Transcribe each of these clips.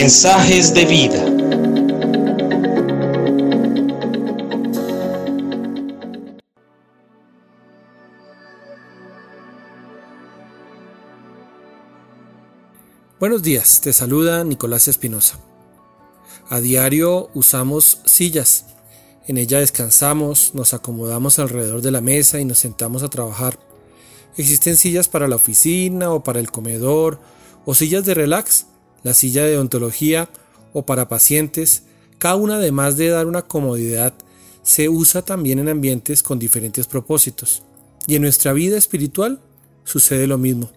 Mensajes de vida. Buenos días, te saluda Nicolás Espinosa. A diario usamos sillas. En ella descansamos, nos acomodamos alrededor de la mesa y nos sentamos a trabajar. Existen sillas para la oficina o para el comedor o sillas de relax, la silla de odontología o para pacientes. Cada una además de dar una comodidad se usa también en ambientes con diferentes propósitos. Y en nuestra vida espiritual sucede lo mismo.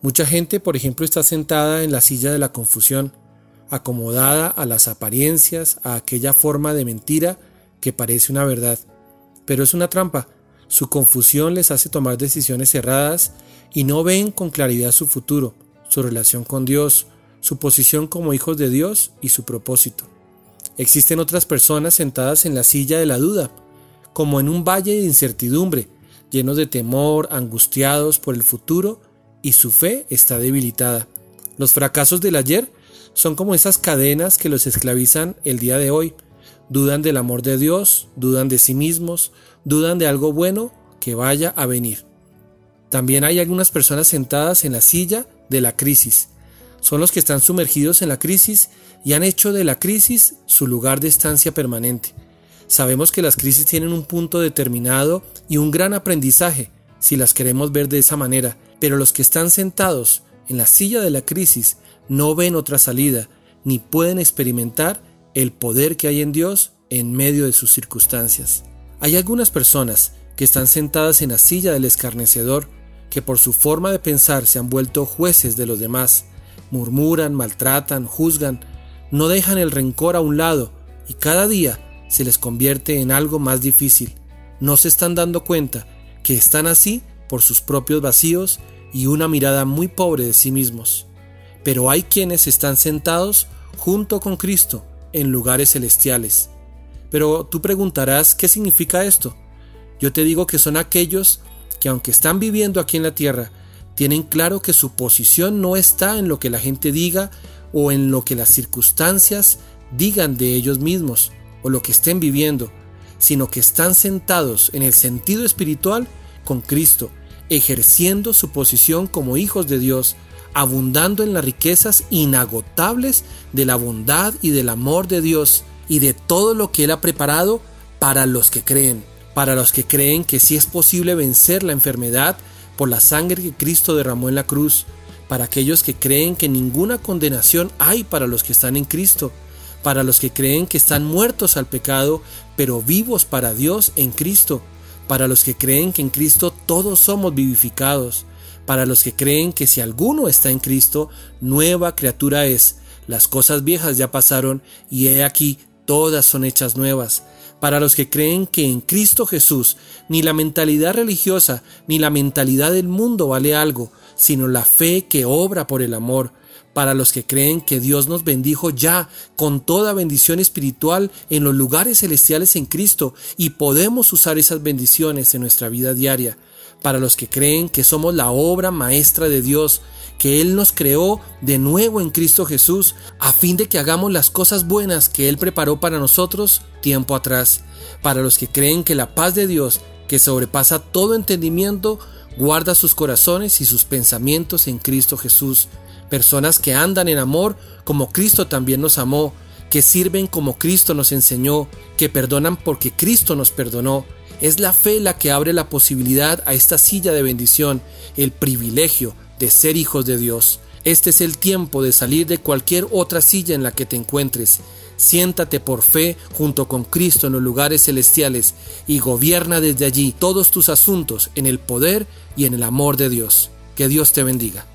Mucha gente, por ejemplo, está sentada en la silla de la confusión, acomodada a las apariencias, a aquella forma de mentira que parece una verdad. Pero es una trampa. Su confusión les hace tomar decisiones erradas y no ven con claridad su futuro, su relación con Dios, su posición como hijos de Dios y su propósito. Existen otras personas sentadas en la silla de la duda, como en un valle de incertidumbre, llenos de temor, angustiados por el futuro y su fe está debilitada. Los fracasos del ayer son como esas cadenas que los esclavizan el día de hoy. Dudan del amor de Dios, dudan de sí mismos, dudan de algo bueno que vaya a venir. También hay algunas personas sentadas en la silla de la crisis. Son los que están sumergidos en la crisis y han hecho de la crisis su lugar de estancia permanente. Sabemos que las crisis tienen un punto determinado y un gran aprendizaje, si las queremos ver de esa manera, pero los que están sentados en la silla de la crisis no ven otra salida, ni pueden experimentar el poder que hay en Dios en medio de sus circunstancias. Hay algunas personas que están sentadas en la silla del escarnecedor, que por su forma de pensar se han vuelto jueces de los demás, murmuran, maltratan, juzgan, no dejan el rencor a un lado y cada día se les convierte en algo más difícil. No se están dando cuenta que están así por sus propios vacíos y una mirada muy pobre de sí mismos. Pero hay quienes están sentados junto con Cristo en lugares celestiales. Pero tú preguntarás, ¿qué significa esto? Yo te digo que son aquellos que aunque están viviendo aquí en la tierra, tienen claro que su posición no está en lo que la gente diga o en lo que las circunstancias digan de ellos mismos o lo que estén viviendo, sino que están sentados en el sentido espiritual con Cristo, ejerciendo su posición como hijos de Dios, abundando en las riquezas inagotables de la bondad y del amor de Dios y de todo lo que Él ha preparado para los que creen, para los que creen que sí es posible vencer la enfermedad por la sangre que Cristo derramó en la cruz, para aquellos que creen que ninguna condenación hay para los que están en Cristo, para los que creen que están muertos al pecado, pero vivos para Dios en Cristo, para los que creen que en Cristo todos somos vivificados, para los que creen que si alguno está en Cristo, nueva criatura es, las cosas viejas ya pasaron y he aquí todas son hechas nuevas, para los que creen que en Cristo Jesús ni la mentalidad religiosa ni la mentalidad del mundo vale algo, sino la fe que obra por el amor, para los que creen que Dios nos bendijo ya con toda bendición espiritual en los lugares celestiales en Cristo y podemos usar esas bendiciones en nuestra vida diaria, para los que creen que somos la obra maestra de Dios, que Él nos creó de nuevo en Cristo Jesús, a fin de que hagamos las cosas buenas que Él preparó para nosotros tiempo atrás, para los que creen que la paz de Dios, que sobrepasa todo entendimiento, guarda sus corazones y sus pensamientos en Cristo Jesús, personas que andan en amor como Cristo también nos amó, que sirven como Cristo nos enseñó, que perdonan porque Cristo nos perdonó. Es la fe la que abre la posibilidad a esta silla de bendición, el privilegio de ser hijos de Dios. Este es el tiempo de salir de cualquier otra silla en la que te encuentres. Siéntate por fe junto con Cristo en los lugares celestiales y gobierna desde allí todos tus asuntos en el poder y en el amor de Dios. Que Dios te bendiga.